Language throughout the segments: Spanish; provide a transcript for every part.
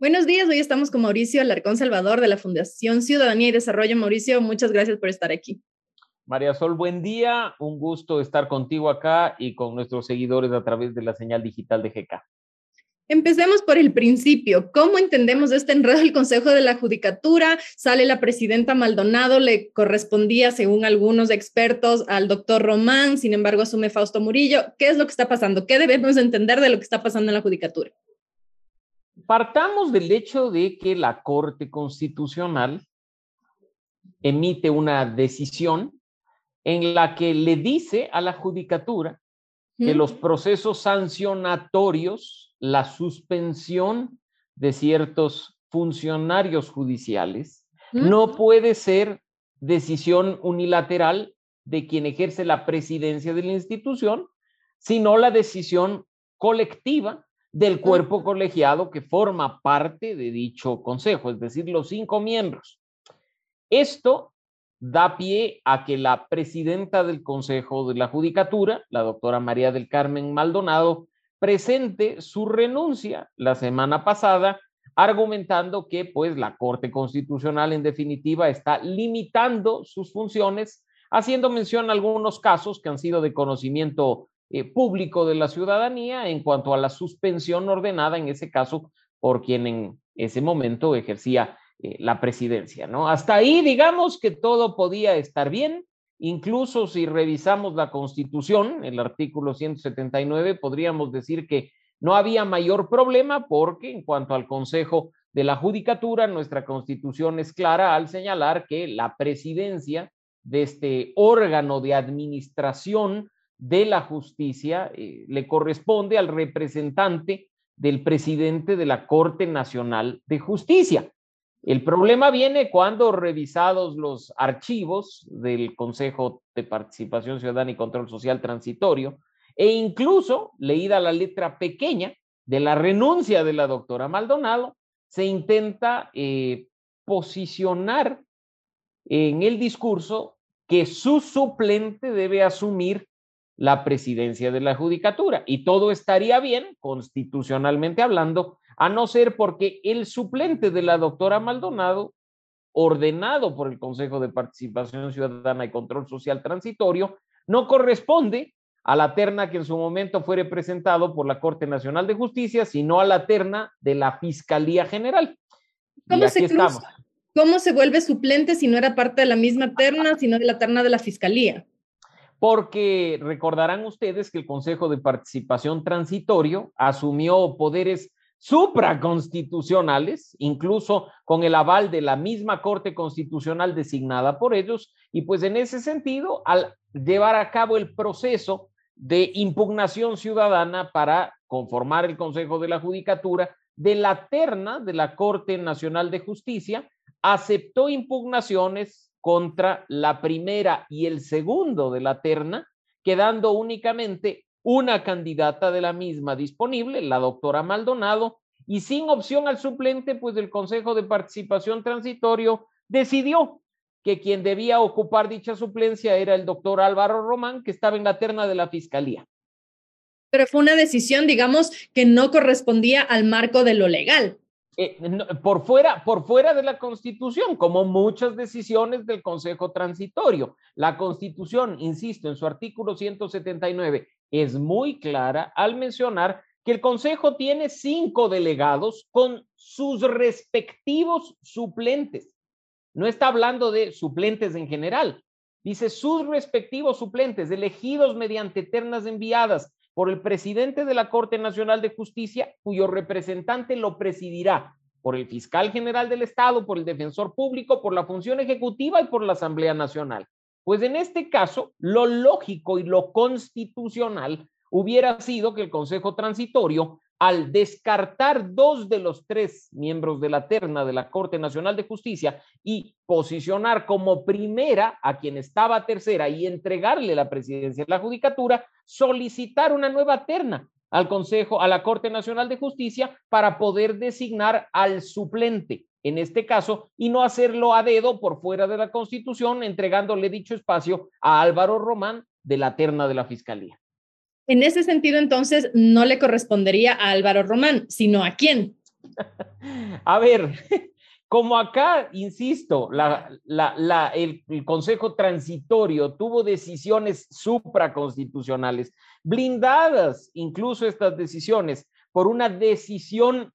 Buenos días, hoy estamos con Mauricio Alarcón Salvador de la Fundación Ciudadanía y Desarrollo. Mauricio, muchas gracias por estar aquí. María Sol, buen día. Un gusto estar contigo acá y con nuestros seguidores a través de la señal digital de GK. Empecemos por el principio. ¿Cómo entendemos este enredo del Consejo de la Judicatura? Sale la presidenta Maldonado, le correspondía, según algunos expertos, al doctor Román, sin embargo asume Fausto Murillo. ¿Qué es lo que está pasando? ¿Qué debemos entender de lo que está pasando en la Judicatura? Partamos del hecho de que la Corte Constitucional emite una decisión en la que le dice a la judicatura que los procesos sancionatorios, la suspensión de ciertos funcionarios judiciales, no puede ser decisión unilateral de quien ejerce la presidencia de la institución, sino la decisión colectiva del cuerpo colegiado que forma parte de dicho consejo, es decir, los cinco miembros. Esto da pie a que la presidenta del Consejo de la Judicatura, la doctora María del Carmen Maldonado, presente su renuncia la semana pasada, argumentando que pues la Corte Constitucional en definitiva está limitando sus funciones, haciendo mención a algunos casos que han sido de conocimiento eh, público de la ciudadanía en cuanto a la suspensión ordenada, en ese caso, por quien en ese momento ejercía eh, la presidencia, ¿no? Hasta ahí, digamos que todo podía estar bien, incluso si revisamos la Constitución, el artículo 179, podríamos decir que no había mayor problema porque en cuanto al Consejo de la Judicatura, nuestra Constitución es clara al señalar que la presidencia de este órgano de administración de la justicia eh, le corresponde al representante del presidente de la Corte Nacional de Justicia. El problema viene cuando revisados los archivos del Consejo de Participación Ciudadana y Control Social Transitorio e incluso leída la letra pequeña de la renuncia de la doctora Maldonado, se intenta eh, posicionar en el discurso que su suplente debe asumir la presidencia de la judicatura y todo estaría bien constitucionalmente hablando, a no ser porque el suplente de la doctora Maldonado, ordenado por el Consejo de Participación Ciudadana y Control Social Transitorio, no corresponde a la terna que en su momento fue representado por la Corte Nacional de Justicia, sino a la terna de la Fiscalía General. ¿Cómo se ¿Cómo se vuelve suplente si no era parte de la misma terna, sino de la terna de la Fiscalía? Porque recordarán ustedes que el Consejo de Participación Transitorio asumió poderes supraconstitucionales, incluso con el aval de la misma Corte Constitucional designada por ellos, y pues en ese sentido, al llevar a cabo el proceso de impugnación ciudadana para conformar el Consejo de la Judicatura, de la terna de la Corte Nacional de Justicia, aceptó impugnaciones contra la primera y el segundo de la terna, quedando únicamente una candidata de la misma disponible, la doctora Maldonado, y sin opción al suplente, pues el Consejo de Participación Transitorio decidió que quien debía ocupar dicha suplencia era el doctor Álvaro Román, que estaba en la terna de la Fiscalía. Pero fue una decisión, digamos, que no correspondía al marco de lo legal. Eh, por, fuera, por fuera de la Constitución, como muchas decisiones del Consejo Transitorio. La Constitución, insisto, en su artículo 179, es muy clara al mencionar que el Consejo tiene cinco delegados con sus respectivos suplentes. No está hablando de suplentes en general. Dice sus respectivos suplentes, elegidos mediante ternas enviadas por el presidente de la Corte Nacional de Justicia, cuyo representante lo presidirá por el fiscal general del Estado, por el defensor público, por la función ejecutiva y por la Asamblea Nacional. Pues en este caso, lo lógico y lo constitucional hubiera sido que el Consejo Transitorio al descartar dos de los tres miembros de la terna de la Corte Nacional de Justicia y posicionar como primera a quien estaba tercera y entregarle la presidencia de la Judicatura, solicitar una nueva terna al Consejo, a la Corte Nacional de Justicia para poder designar al suplente en este caso y no hacerlo a dedo por fuera de la Constitución, entregándole dicho espacio a Álvaro Román de la terna de la Fiscalía. En ese sentido, entonces, no le correspondería a Álvaro Román, sino a quién. A ver, como acá, insisto, el, el, Consejo Transitorio tuvo decisiones supraconstitucionales, blindadas incluso estas decisiones por una decisión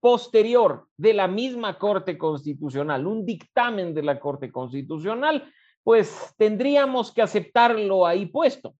posterior de la misma Corte Constitucional, un dictamen de la Corte Constitucional, pues tendríamos que aceptarlo ahí puesto.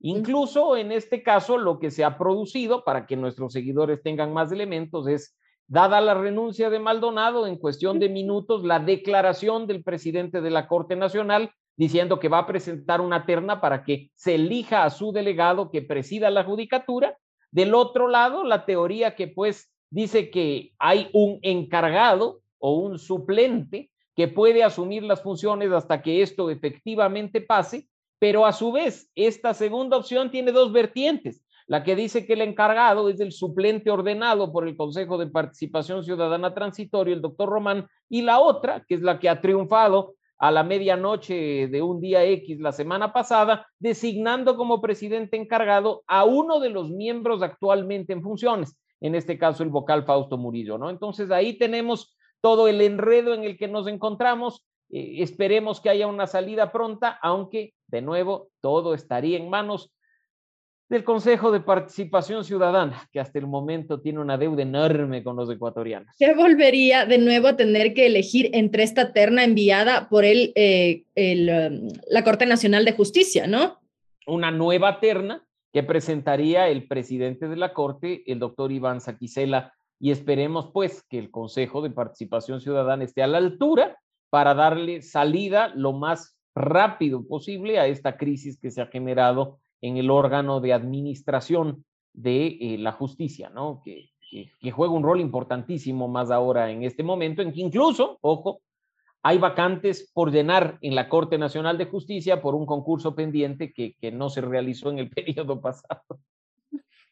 Incluso en este caso, lo que se ha producido, para que nuestros seguidores tengan más elementos, es, dada la renuncia de Maldonado, en cuestión de minutos, la declaración del presidente de la Corte Nacional diciendo que va a presentar una terna para que se elija a su delegado que presida la judicatura. Del otro lado, la teoría que pues dice que hay un encargado o un suplente que puede asumir las funciones hasta que esto efectivamente pase pero a su vez, esta segunda opción tiene dos vertientes. La que dice que el encargado es el suplente ordenado por el Consejo de Participación Ciudadana Transitorio, el doctor Román, y la otra, que es la que ha triunfado a la medianoche de un día X la semana pasada, designando como presidente encargado a uno de los miembros actualmente en funciones, en este caso el vocal Fausto Murillo, ¿no? Entonces ahí tenemos todo el enredo en el que nos encontramos. Eh, esperemos que haya una salida pronta, aunque de nuevo todo estaría en manos del Consejo de Participación Ciudadana, que hasta el momento tiene una deuda enorme con los ecuatorianos. ¿Qué volvería de nuevo a tener que elegir entre esta terna enviada por el, eh, um, la Corte Nacional de Justicia, ¿no? Una nueva terna que presentaría el presidente de la Corte, el doctor Iván Saquicela, y esperemos pues que el Consejo de Participación Ciudadana esté a la altura para darle salida lo más rápido posible a esta crisis que se ha generado en el órgano de administración de eh, la justicia, ¿no? Que, que, juega un rol importantísimo más ahora en este momento, en que incluso, ojo, hay vacantes por llenar en la Corte Nacional de Justicia por un concurso pendiente que, que no se realizó en el periodo pasado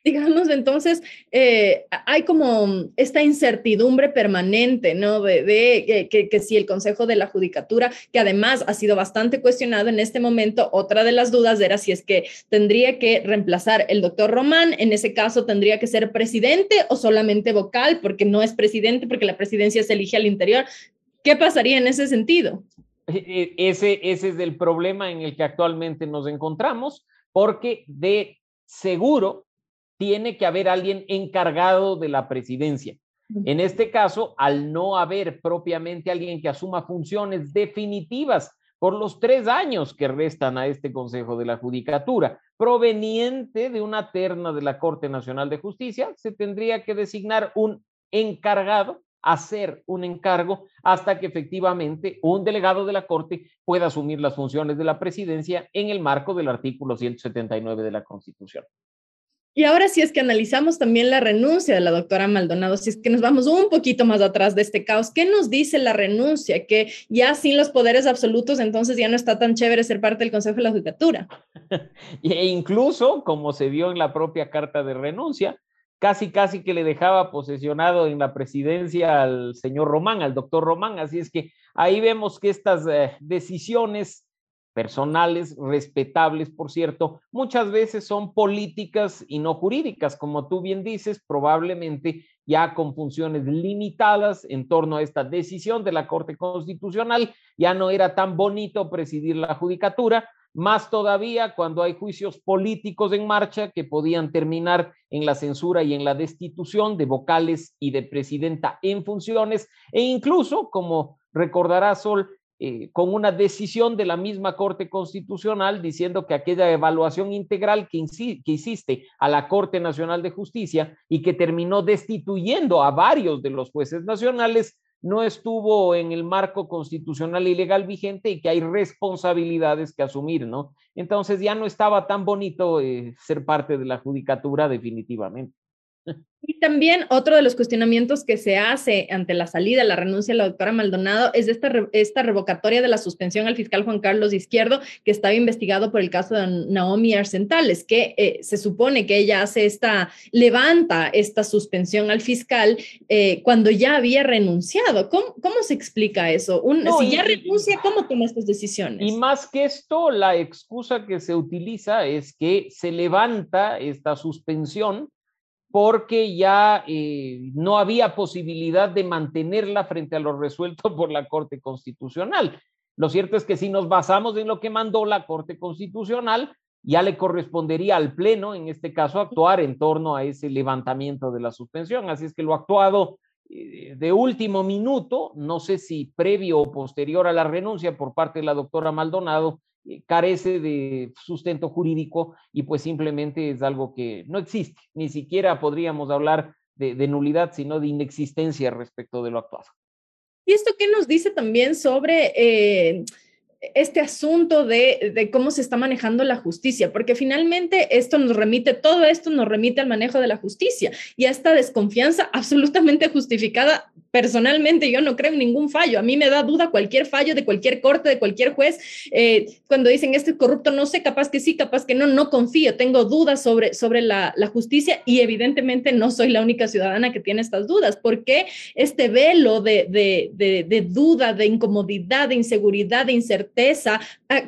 digamos, entonces eh, hay como esta incertidumbre permanente, ¿no? De, que, si el Consejo de la Judicatura, que además ha sido bastante cuestionado en este momento, otra de las dudas era si es que tendría que reemplazar el doctor Román, en ese caso tendría que ser presidente o solamente vocal, porque no es presidente, porque la presidencia se elige al interior. ¿Qué pasaría en ese sentido? E, e, ese, ese es el problema en el que actualmente nos encontramos, porque de seguro tiene que haber alguien encargado de la presidencia. En este caso, al no haber propiamente alguien que asuma funciones definitivas por los tres años que restan a este Consejo de la Judicatura, proveniente de una terna de la Corte Nacional de Justicia, se tendría que designar un encargado, hacer un encargo hasta que efectivamente un delegado de la Corte pueda asumir las funciones de la presidencia en el marco del artículo 179 de la Constitución. Y ahora si es que analizamos también la renuncia de la doctora Maldonado, si es que nos vamos un poquito más atrás de este caos, ¿qué nos dice la renuncia? Que ya sin los poderes absolutos, entonces ya no está tan chévere ser parte del Consejo de la Judicatura. e incluso, como se vio en la propia carta de renuncia, casi, casi que le dejaba posesionado en la presidencia al señor Román, al doctor Román. Así es que ahí vemos que estas eh, decisiones personales, respetables, por cierto, muchas veces son políticas y no jurídicas, como tú bien dices, probablemente ya con funciones limitadas en torno a esta decisión de la Corte Constitucional, ya no era tan bonito presidir la judicatura, más todavía cuando hay juicios políticos en marcha que podían terminar en la censura y en la destitución de vocales y de presidenta en funciones, e incluso, como recordará Sol, eh, con una decisión de la misma Corte Constitucional diciendo que aquella evaluación integral que, que hiciste a la Corte Nacional de Justicia y que terminó destituyendo a varios de los jueces nacionales no estuvo en el marco constitucional y legal vigente y que hay responsabilidades que asumir, ¿no? Entonces ya no estaba tan bonito eh, ser parte de la judicatura definitivamente. Y también otro de los cuestionamientos que se hace ante la salida, la renuncia de la doctora Maldonado, es esta, esta revocatoria de la suspensión al fiscal Juan Carlos Izquierdo, que estaba investigado por el caso de Naomi Arcentales, que eh, se supone que ella hace esta, levanta esta suspensión al fiscal eh, cuando ya había renunciado. ¿Cómo, cómo se explica eso? si ya renuncia, ¿cómo toma estas decisiones? Y más que esto, la excusa que se utiliza es que se levanta esta suspensión porque ya eh, no había posibilidad de mantenerla frente a lo resuelto por la Corte Constitucional. Lo cierto es que si nos basamos en lo que mandó la Corte Constitucional, ya le correspondería al Pleno, en este caso, actuar en torno a ese levantamiento de la suspensión. Así es que lo actuado eh, de último minuto, no sé si previo o posterior a la renuncia por parte de la doctora Maldonado, carece de sustento jurídico y pues simplemente es algo que no existe. Ni siquiera podríamos hablar de, nulidad, sino de inexistencia respecto de lo actuado. ¿Y esto qué nos dice también sobre... Eh, este asunto de, cómo se está manejando la justicia, porque finalmente esto nos remite, todo esto nos remite al manejo de la justicia y a esta desconfianza absolutamente justificada. Personalmente, yo no creo en ningún fallo. A mí me da duda cualquier fallo de cualquier corte, de cualquier juez. Eh, cuando dicen este es corrupto, no sé, capaz que sí, capaz que no, no confío, tengo dudas sobre, sobre la, justicia y evidentemente no soy la única ciudadana que tiene estas dudas. ¿Por qué este velo de, de, de duda, de incomodidad, de inseguridad, de incertidumbre?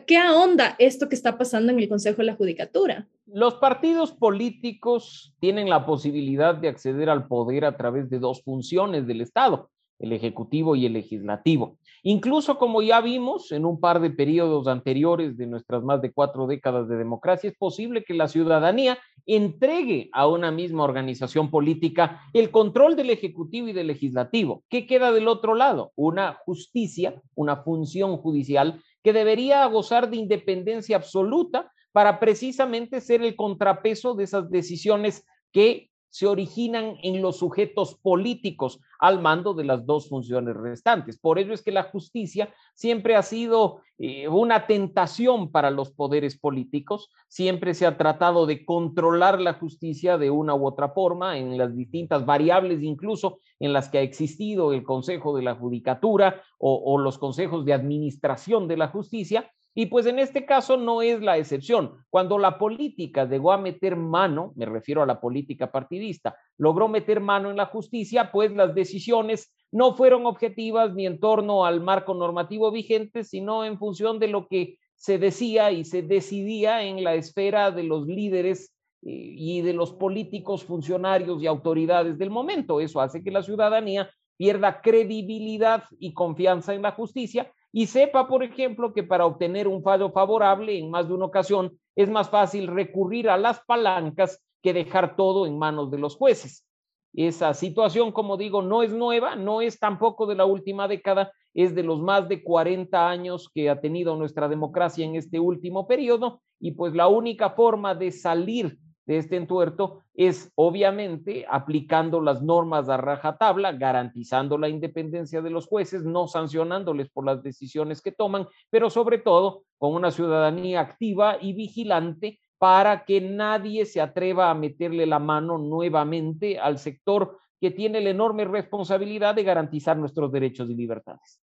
¿Qué ahonda esto que está pasando en el Consejo de la Judicatura? Los partidos políticos tienen la posibilidad de acceder al poder a través de dos funciones del Estado, el Ejecutivo y el Legislativo. Incluso como ya vimos en un par de periodos anteriores de nuestras más de cuatro décadas de democracia, es posible que la ciudadanía entregue a una misma organización política el control del Ejecutivo y del Legislativo. ¿Qué queda del otro lado? Una justicia, una función judicial que debería gozar de independencia absoluta para precisamente ser el contrapeso de esas decisiones que se originan en los sujetos políticos al mando de las dos funciones restantes. Por ello es que la justicia siempre ha sido eh, una tentación para los poderes políticos, siempre se ha tratado de controlar la justicia de una u otra forma en las distintas variables incluso en las que ha existido el Consejo de la Judicatura o los consejos de administración de la justicia y pues en este caso no es la excepción. Cuando la política llegó a meter mano, me refiero a la política partidista, logró meter mano en la justicia, pues las decisiones no fueron objetivas ni en torno al marco normativo vigente, sino en función de lo que se decía y se decidía en la esfera de los líderes eh, y de los políticos, funcionarios y autoridades del momento. Eso hace que la ciudadanía pierda credibilidad y confianza en la justicia y sepa, por ejemplo, que para obtener un fallo favorable en más de una ocasión es más fácil recurrir a las palancas que dejar todo en manos de los jueces. Esa situación, como digo, no es nueva, no es tampoco de la última década, es de los más de 40 años que ha tenido nuestra democracia en este último periodo y pues la única forma de salir de este entuerto es obviamente aplicando las normas a rajatabla, garantizando la independencia de los jueces, no sancionándoles por las decisiones que toman, pero sobre todo con una ciudadanía activa y vigilante para que nadie se atreva a meterle la mano nuevamente al sector que tiene la enorme responsabilidad de garantizar nuestros derechos y libertades.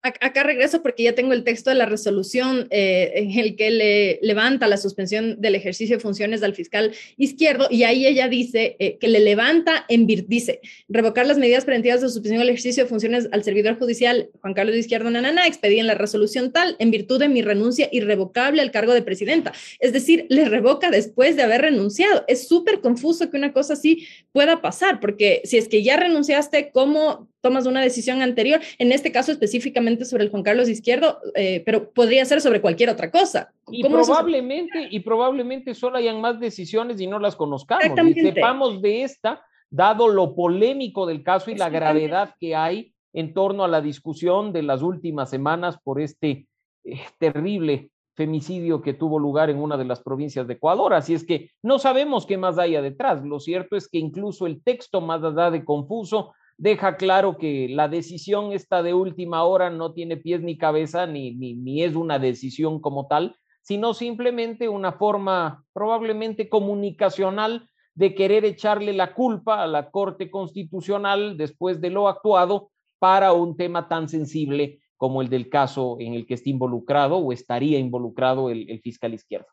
Acá regreso porque ya tengo el texto de la resolución eh, en el que le levanta la suspensión del ejercicio de funciones al fiscal izquierdo y ahí ella dice eh, que le levanta en dice revocar las medidas preventivas de suspensión del ejercicio de funciones al servidor judicial Juan Carlos de Izquierdo Nanana expedía en la resolución tal en virtud de mi renuncia irrevocable al cargo de presidenta. Es decir, le revoca después de haber renunciado. Es súper confuso que una cosa así pueda pasar porque si es que ya renunciaste, ¿cómo tomas una decisión anterior, en este caso específicamente sobre el Juan Carlos Izquierdo, eh, pero podría ser sobre cualquier otra cosa. Y probablemente, y probablemente solo hayan más decisiones y no las conozcamos. Y sepamos de esta, dado lo polémico del caso y la gravedad que hay en torno a la discusión de las últimas semanas por este eh, terrible femicidio que tuvo lugar en una de las provincias de Ecuador. Así es que no sabemos qué más haya detrás. Lo cierto es que incluso el texto más allá de confuso deja claro que la decisión esta de última hora no tiene pies ni cabeza, ni, ni, es una decisión como tal, sino simplemente una forma probablemente comunicacional de querer echarle la culpa a la Corte Constitucional después de lo actuado para un tema tan sensible como el del caso en el que está involucrado o estaría involucrado el fiscal izquierdo.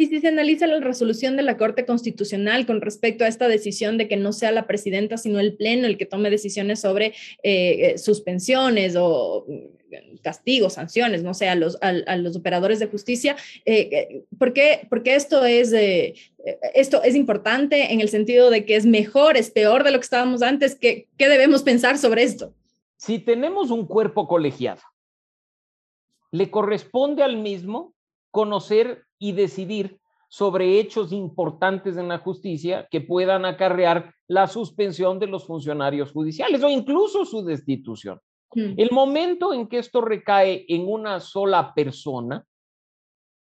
Y si se analiza la resolución de la Corte Constitucional con respecto a esta decisión de que no sea la presidenta, sino el Pleno el que tome decisiones sobre eh, eh, suspensiones o mm, castigos, sanciones, no sé, a los, a, los operadores de justicia, eh, ¿por, qué, porque esto es, esto es importante en el sentido de que es mejor, es peor de lo que estábamos antes? ¿Qué, qué debemos pensar sobre esto? Si tenemos un cuerpo colegiado, le corresponde al mismo conocer y decidir sobre hechos importantes en la justicia que puedan acarrear la suspensión de los funcionarios judiciales o incluso su destitución. Hmm. El momento en que esto recae en una sola persona,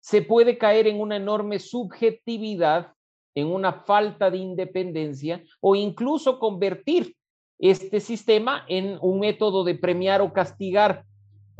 se puede caer en una enorme subjetividad, en una falta de independencia o incluso convertir este sistema en un método de premiar o castigar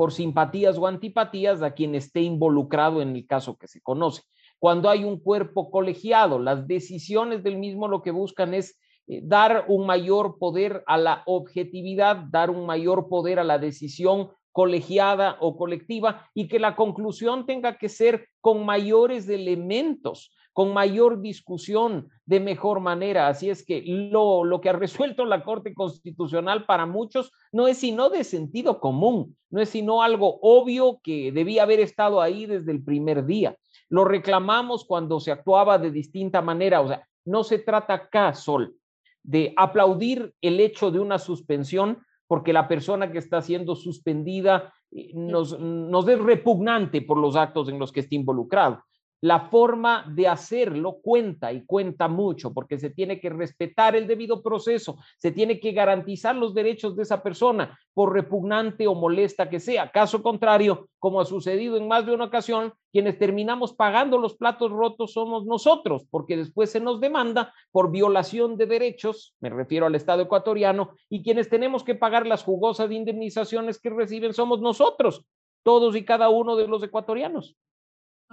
por simpatías o antipatías a quien esté involucrado en el caso que se conoce. Cuando hay un cuerpo colegiado, las decisiones del mismo lo que buscan es eh, dar un mayor poder a la objetividad, dar un mayor poder a la decisión colegiada o colectiva y que la conclusión tenga que ser con mayores elementos, con mayor discusión, de mejor manera. Así es que lo, lo que ha resuelto la Corte Constitucional para muchos no es sino de sentido común, no es sino algo obvio que debía haber estado ahí desde el primer día. Lo reclamamos cuando se actuaba de distinta manera. O sea, no se trata acá, Sol, de aplaudir el hecho de una suspensión porque la persona que está siendo suspendida eh, nos, nos es repugnante por los actos en los que está involucrado la forma de hacerlo cuenta y cuenta mucho porque se tiene que respetar el debido proceso, se tiene que garantizar los derechos de esa persona, por repugnante o molesta que sea. Caso contrario, como ha sucedido en más de una ocasión, quienes terminamos pagando los platos rotos somos nosotros, porque después se nos demanda por violación de derechos, me refiero al Estado ecuatoriano, y quienes tenemos que pagar las jugosas indemnizaciones que reciben somos nosotros, todos y cada uno de los ecuatorianos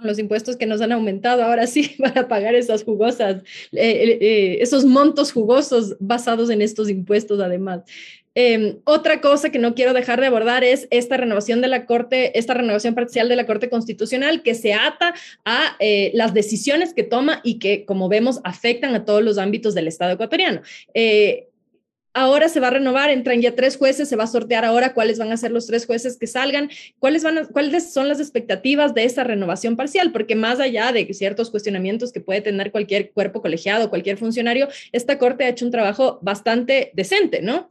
los impuestos que nos han aumentado, ahora sí van a pagar esas jugosas, eh, eh, esos montos jugosos basados en estos impuestos además. Em, otra cosa que no quiero dejar de abordar es esta renovación de la Corte, esta renovación parcial de la Corte Constitucional que se ata a eh, las decisiones que toma y que, como vemos, afectan a todos los ámbitos del Estado ecuatoriano. Ahora se va a renovar, entran ya tres jueces, se va a sortear ahora cuáles van a ser los tres jueces que salgan, cuáles, van cuáles son las expectativas de esa renovación parcial, porque más allá de ciertos cuestionamientos que puede tener cualquier cuerpo colegiado, cualquier funcionario, esta Corte ha hecho un trabajo bastante decente, ¿no?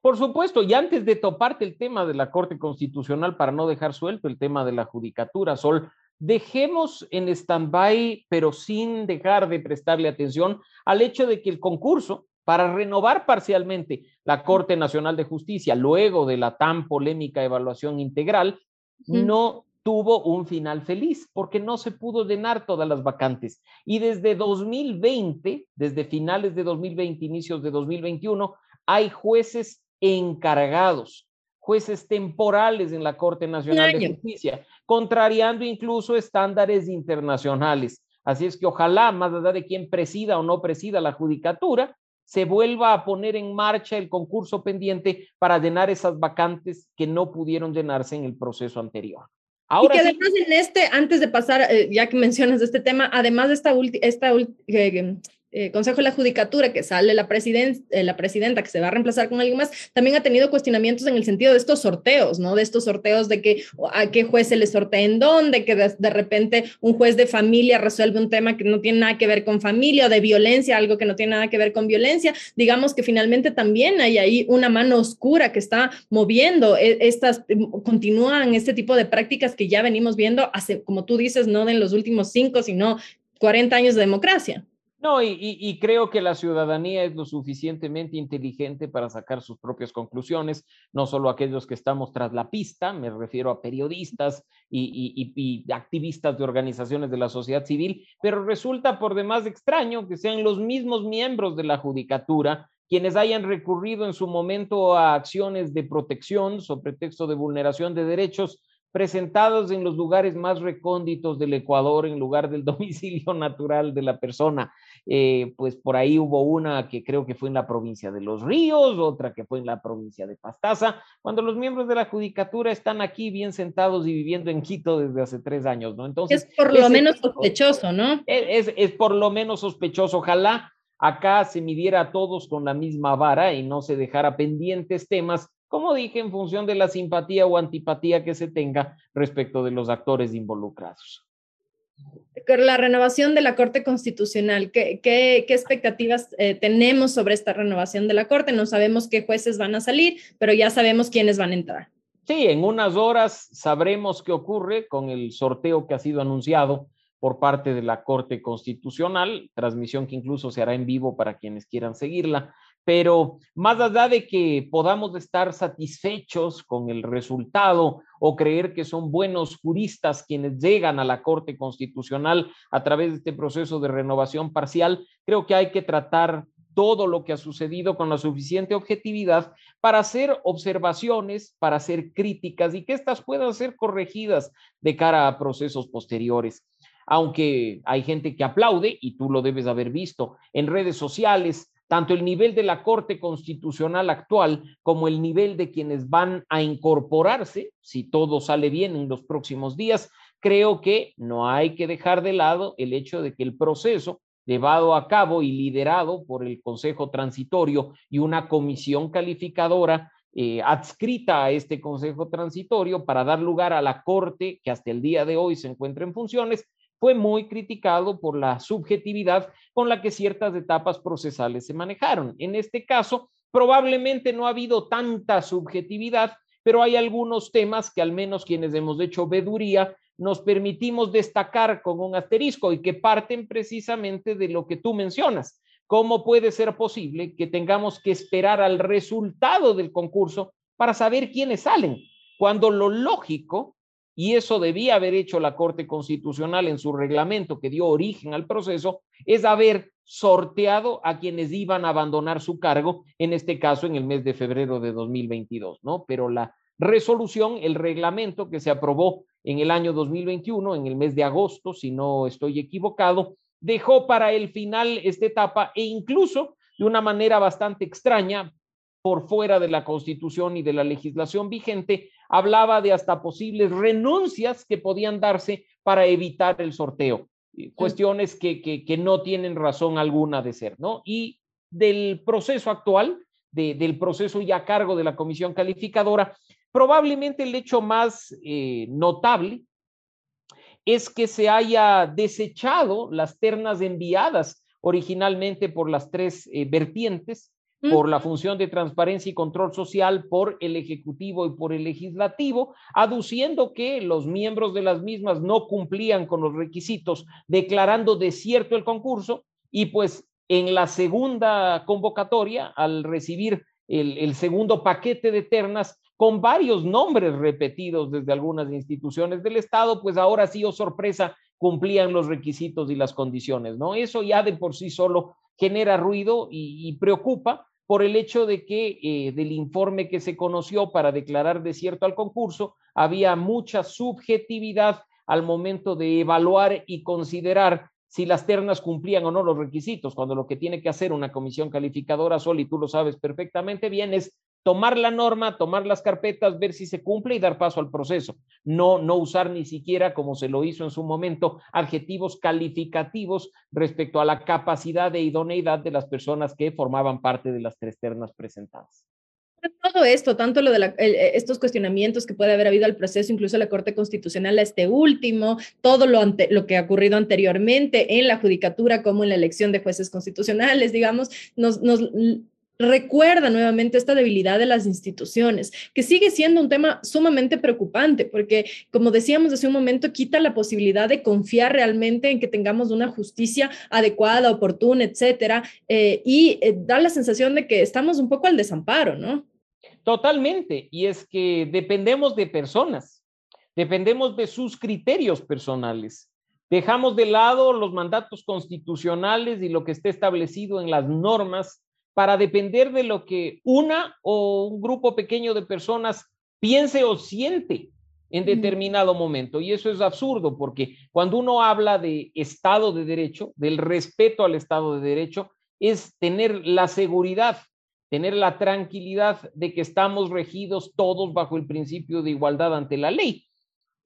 Por supuesto, y antes de toparte el tema de la Corte Constitucional, para no dejar suelto el tema de la judicatura, Sol, dejemos en stand-by, pero sin dejar de prestarle atención al hecho de que el concurso para renovar parcialmente la Corte Nacional de Justicia luego de la tan polémica evaluación integral, no tuvo un final feliz porque no se pudo llenar todas las vacantes. Y desde 2020, desde finales de 2020, inicios de 2021, hay jueces encargados, jueces temporales en la Corte Nacional de Justicia, contrariando incluso estándares internacionales. Así es que ojalá, más allá de quién presida o no presida la judicatura, se vuelva a poner en marcha el concurso pendiente para llenar esas vacantes que no pudieron llenarse en el proceso anterior. Ahora y que además en este, antes de pasar, eh, ya que mencionas este tema, además de esta, esta eh, eh, Consejo de la Judicatura, que sale la, eh, la presidenta, que se va a reemplazar con alguien más, también ha tenido cuestionamientos en el sentido de estos sorteos, ¿no? De estos sorteos de que a qué juez se le sortea en dónde, que de, repente un juez de familia resuelve un tema que no tiene nada que ver con familia o de violencia, algo que no tiene nada que ver con violencia. Digamos que finalmente también hay ahí una mano oscura que está moviendo e, estas, continúan este tipo de prácticas que ya venimos viendo hace, como tú dices, no en los últimos cinco, sino 40 años de democracia. No, y, creo que la ciudadanía es lo suficientemente inteligente para sacar sus propias conclusiones, no solo aquellos que estamos tras la pista, me refiero a periodistas y, y, activistas de organizaciones de la sociedad civil, pero resulta por demás extraño que sean los mismos miembros de la judicatura quienes hayan recurrido en su momento a acciones de protección sobre texto de vulneración de derechos presentados en los lugares más recónditos del Ecuador en lugar del domicilio natural de la persona. Eh, pues por ahí hubo una que creo que fue en la provincia de Los Ríos, otra que fue en la provincia de Pastaza, cuando los miembros de la judicatura están aquí bien sentados y viviendo en Quito desde hace tres años, ¿no? Entonces... Es por lo menos sospechoso, ¿no? Es, es, es por lo menos sospechoso. Ojalá acá se midiera a todos con la misma vara y no se dejara pendientes temas como dije, en función de la simpatía o antipatía que se tenga respecto de los actores involucrados. La renovación de la Corte Constitucional, ¿qué, qué, expectativas eh, tenemos sobre esta renovación de la Corte? No sabemos qué jueces van a salir, pero ya sabemos quiénes van a entrar. Sí, en unas horas sabremos qué ocurre con el sorteo que ha sido anunciado por parte de la Corte Constitucional, transmisión que incluso se hará en vivo para quienes quieran seguirla pero más allá de que podamos estar satisfechos con el resultado o creer que son buenos juristas quienes llegan a la Corte Constitucional a través de este proceso de renovación parcial, creo que hay que tratar todo lo que ha sucedido con la suficiente objetividad para hacer observaciones, para hacer críticas y que éstas puedan ser corregidas de cara a procesos posteriores. Aunque hay gente que aplaude, y tú lo debes haber visto en redes sociales, tanto el nivel de la Corte Constitucional actual como el nivel de quienes van a incorporarse, si todo sale bien en los próximos días, creo que no hay que dejar de lado el hecho de que el proceso llevado a cabo y liderado por el Consejo Transitorio y una comisión calificadora eh, adscrita a este Consejo Transitorio para dar lugar a la Corte que hasta el día de hoy se encuentra en funciones, fue muy criticado por la subjetividad con la que ciertas etapas procesales se manejaron. En este caso, probablemente no ha habido tanta subjetividad, pero hay algunos temas que al menos quienes hemos hecho veduría nos permitimos destacar con un asterisco y que parten precisamente de lo que tú mencionas. ¿Cómo puede ser posible que tengamos que esperar al resultado del concurso para saber quiénes salen? Cuando lo lógico y eso debía haber hecho la Corte Constitucional en su reglamento que dio origen al proceso, es haber sorteado a quienes iban a abandonar su cargo, en este caso en el mes de febrero de 2022, ¿no? Pero la resolución, el reglamento que se aprobó en el año 2021, en el mes de agosto, si no estoy equivocado, dejó para el final esta etapa e incluso de una manera bastante extraña, por fuera de la constitución y de la legislación vigente, hablaba de hasta posibles renuncias que podían darse para evitar el sorteo, cuestiones que, que, no tienen razón alguna de ser, ¿no? Y del proceso actual, del proceso ya a cargo de la comisión calificadora, probablemente el hecho más eh, notable es que se haya desechado las ternas enviadas originalmente por las tres eh, vertientes por la función de transparencia y control social por el Ejecutivo y por el Legislativo, aduciendo que los miembros de las mismas no cumplían con los requisitos, declarando desierto el concurso y pues en la segunda convocatoria, al recibir el, segundo paquete de ternas, con varios nombres repetidos desde algunas instituciones del Estado, pues ahora sí, o oh sorpresa, cumplían los requisitos y las condiciones, ¿no? Eso ya de por sí solo genera ruido y preocupa, por el hecho de que eh, del informe que se conoció para declarar desierto al concurso, había mucha subjetividad al momento de evaluar y considerar si las ternas cumplían o no los requisitos, cuando lo que tiene que hacer una comisión calificadora, Sol, y tú lo sabes perfectamente bien, es tomar la norma, tomar las carpetas, ver si se cumple y dar paso al proceso. No, no usar ni siquiera, como se lo hizo en su momento, adjetivos calificativos respecto a la capacidad de idoneidad de las personas que formaban parte de las tres ternas presentadas todo esto, tanto lo de eh, estos cuestionamientos que puede haber habido al proceso, incluso la Corte Constitucional a este último, todo lo, lo que ha ocurrido anteriormente en la judicatura como en la elección de jueces constitucionales, digamos, nos, nos recuerda nuevamente esta debilidad de las instituciones, que sigue siendo un tema sumamente preocupante, porque como decíamos hace un momento, quita la posibilidad de confiar realmente en que tengamos una justicia adecuada, oportuna, etcétera, eh, y eh, da la sensación de que estamos un poco al desamparo, ¿no? Totalmente, y es que dependemos de personas, dependemos de sus criterios personales. Dejamos de lado los mandatos constitucionales y lo que esté establecido en las normas para depender de lo que una o un grupo pequeño de personas piense o siente en determinado momento. Y eso es absurdo porque cuando uno habla de Estado de Derecho, del respeto al Estado de Derecho, es tener la seguridad, tener la tranquilidad de que estamos regidos todos bajo el principio de igualdad ante la ley.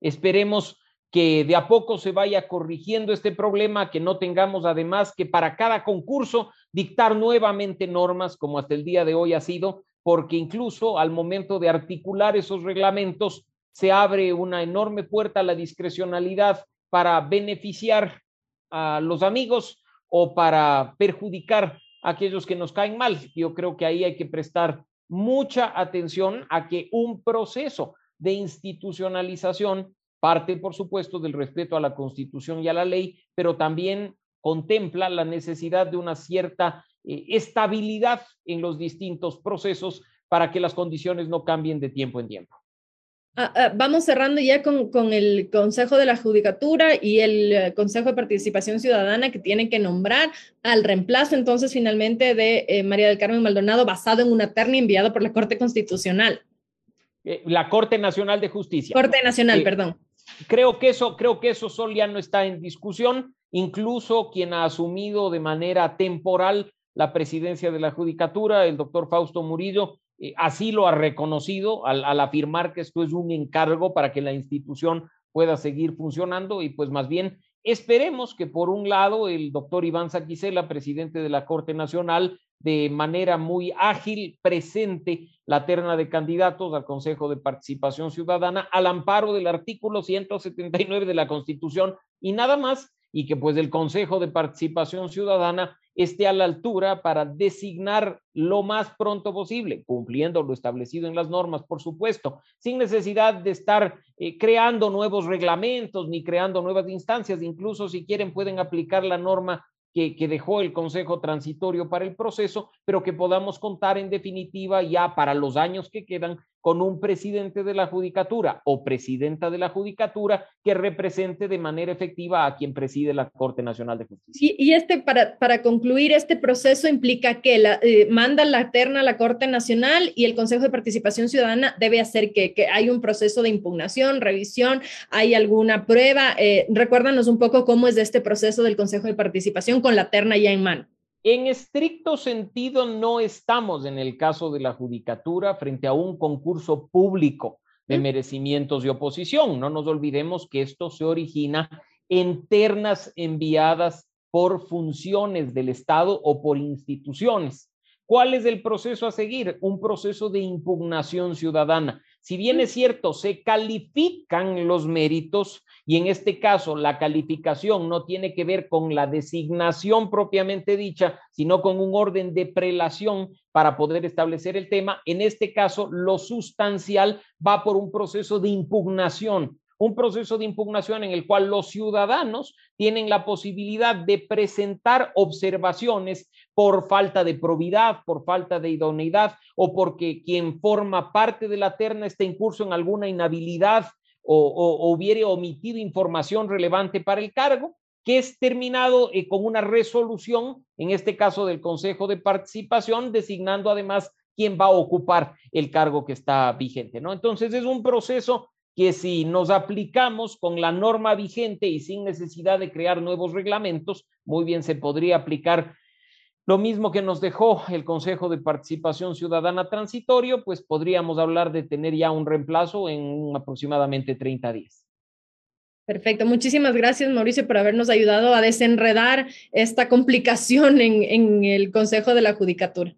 Esperemos que de a poco se vaya corrigiendo este problema, que no tengamos además que para cada concurso dictar nuevamente normas como hasta el día de hoy ha sido, porque incluso al momento de articular esos reglamentos se abre una enorme puerta a la discrecionalidad para beneficiar a los amigos o para perjudicar a aquellos que nos caen mal. Yo creo que ahí hay que prestar mucha atención a que un proceso de institucionalización parte, por supuesto, del respeto a la Constitución y a la ley, pero también contempla la necesidad de una cierta eh, estabilidad en los distintos procesos para que las condiciones no cambien de tiempo en tiempo. Ah, ah, vamos cerrando ya con, el Consejo de la Judicatura y el eh, Consejo de Participación Ciudadana que tienen que nombrar al reemplazo entonces finalmente de eh, María del Carmen Maldonado basado en una terna enviada por la Corte Constitucional. Eh, la Corte Nacional de Justicia. Corte Nacional, perdón. Creo que eso, creo que eso solo ya no está en discusión. Incluso quien ha asumido de manera temporal la presidencia de la Judicatura, el doctor Fausto Murillo, eh, así lo ha reconocido al, afirmar que esto es un encargo para que la institución pueda seguir funcionando y pues más bien esperemos que por un lado el doctor Iván Saquicela, presidente de la Corte Nacional, de manera muy ágil presente la terna de candidatos al Consejo de Participación Ciudadana al amparo del artículo 179 de la Constitución y nada más, y que pues el Consejo de Participación Ciudadana esté a la altura para designar lo más pronto posible, cumpliendo lo establecido en las normas, por supuesto, sin necesidad de estar eh, creando nuevos reglamentos ni creando nuevas instancias. Incluso si quieren pueden aplicar la norma que, dejó el Consejo Transitorio para el proceso, pero que podamos contar en definitiva ya para los años que quedan con un presidente de la Judicatura o presidenta de la Judicatura que represente de manera efectiva a quien preside la Corte Nacional de Justicia. Y, este, para, para concluir, este proceso implica que la, eh, manda la terna a la Corte Nacional y el Consejo de Participación Ciudadana debe hacer que, que hay un proceso de impugnación, revisión, hay alguna prueba. Eh, recuérdanos un poco cómo es este proceso del Consejo de Participación con la terna ya en mano. En estricto sentido, no estamos en el caso de la judicatura frente a un concurso público de merecimientos de oposición. No nos olvidemos que esto se origina en ternas enviadas por funciones del Estado o por instituciones. ¿Cuál es el proceso a seguir? Un proceso de impugnación ciudadana. Si bien es cierto, se califican los méritos y en este caso la calificación no tiene que ver con la designación propiamente dicha, sino con un orden de prelación para poder establecer el tema, en este caso lo sustancial va por un proceso de impugnación un proceso de impugnación en el cual los ciudadanos tienen la posibilidad de presentar observaciones por falta de probidad, por falta de idoneidad o porque quien forma parte de la terna está en curso en alguna inhabilidad o, hubiere omitido información relevante para el cargo, que es terminado eh, con una resolución, en este caso del Consejo de Participación, designando además quién va a ocupar el cargo que está vigente, ¿no? Entonces es un proceso que si nos aplicamos con la norma vigente y sin necesidad de crear nuevos reglamentos, muy bien se podría aplicar lo mismo que nos dejó el Consejo de Participación Ciudadana Transitorio, pues podríamos hablar de tener ya un reemplazo en aproximadamente 30 días. Perfecto. Muchísimas gracias, Mauricio, por habernos ayudado a desenredar esta complicación en, el Consejo de la Judicatura.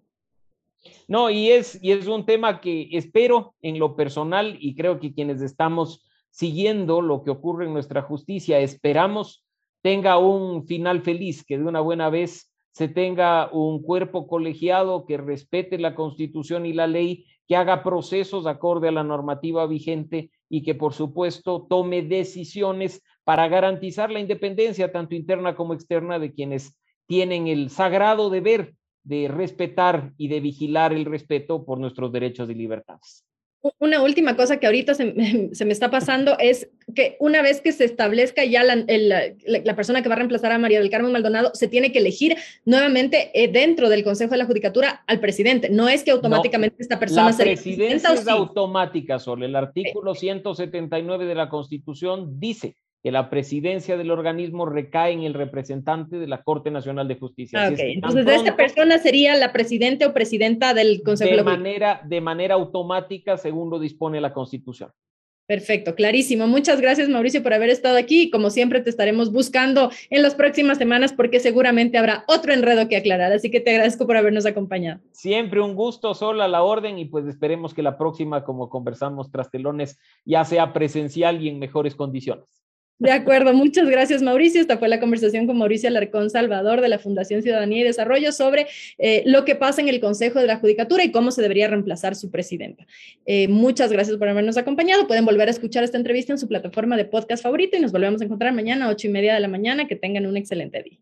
No, y es, y es un tema que espero en lo personal y creo que quienes estamos siguiendo lo que ocurre en nuestra justicia, esperamos tenga un final feliz, que de una buena vez se tenga un cuerpo colegiado que respete la constitución y la ley, que haga procesos acorde a la normativa vigente y que por supuesto tome decisiones para garantizar la independencia tanto interna como externa de quienes tienen el sagrado deber de respetar y de vigilar el respeto por nuestros derechos y libertades. Una última cosa que ahorita se, me está pasando es que una vez que se establezca ya la, la, persona que va a reemplazar a María del Carmen Maldonado, se tiene que elegir nuevamente eh, dentro del Consejo de la Judicatura al presidente. No es que automáticamente esta persona la presidencia es automática, solo el artículo 179 de la Constitución dice que la presidencia del organismo recae en el representante de la Corte Nacional de Justicia. Ah, Entonces, esta persona sería la presidente o presidenta del Consejo de manera De manera automática, según lo dispone la Constitución. Perfecto, clarísimo. Muchas gracias, Mauricio, por haber estado aquí. Como siempre, te estaremos buscando en las próximas semanas porque seguramente habrá otro enredo que aclarar. Así que te agradezco por habernos acompañado. Siempre un gusto, solo a la orden y pues esperemos que la próxima, como conversamos tras telones, ya sea presencial y en mejores condiciones. De acuerdo, muchas gracias Mauricio. Esta fue la conversación con Mauricio Alarcón Salvador de la Fundación Ciudadanía y Desarrollo sobre eh, lo que pasa en el Consejo de la Judicatura y cómo se debería reemplazar su presidenta. Eh, muchas gracias por habernos acompañado. Pueden volver a escuchar esta entrevista en su plataforma de podcast favorito y nos volvemos a encontrar mañana a ocho y media de la mañana. Que tengan un excelente día.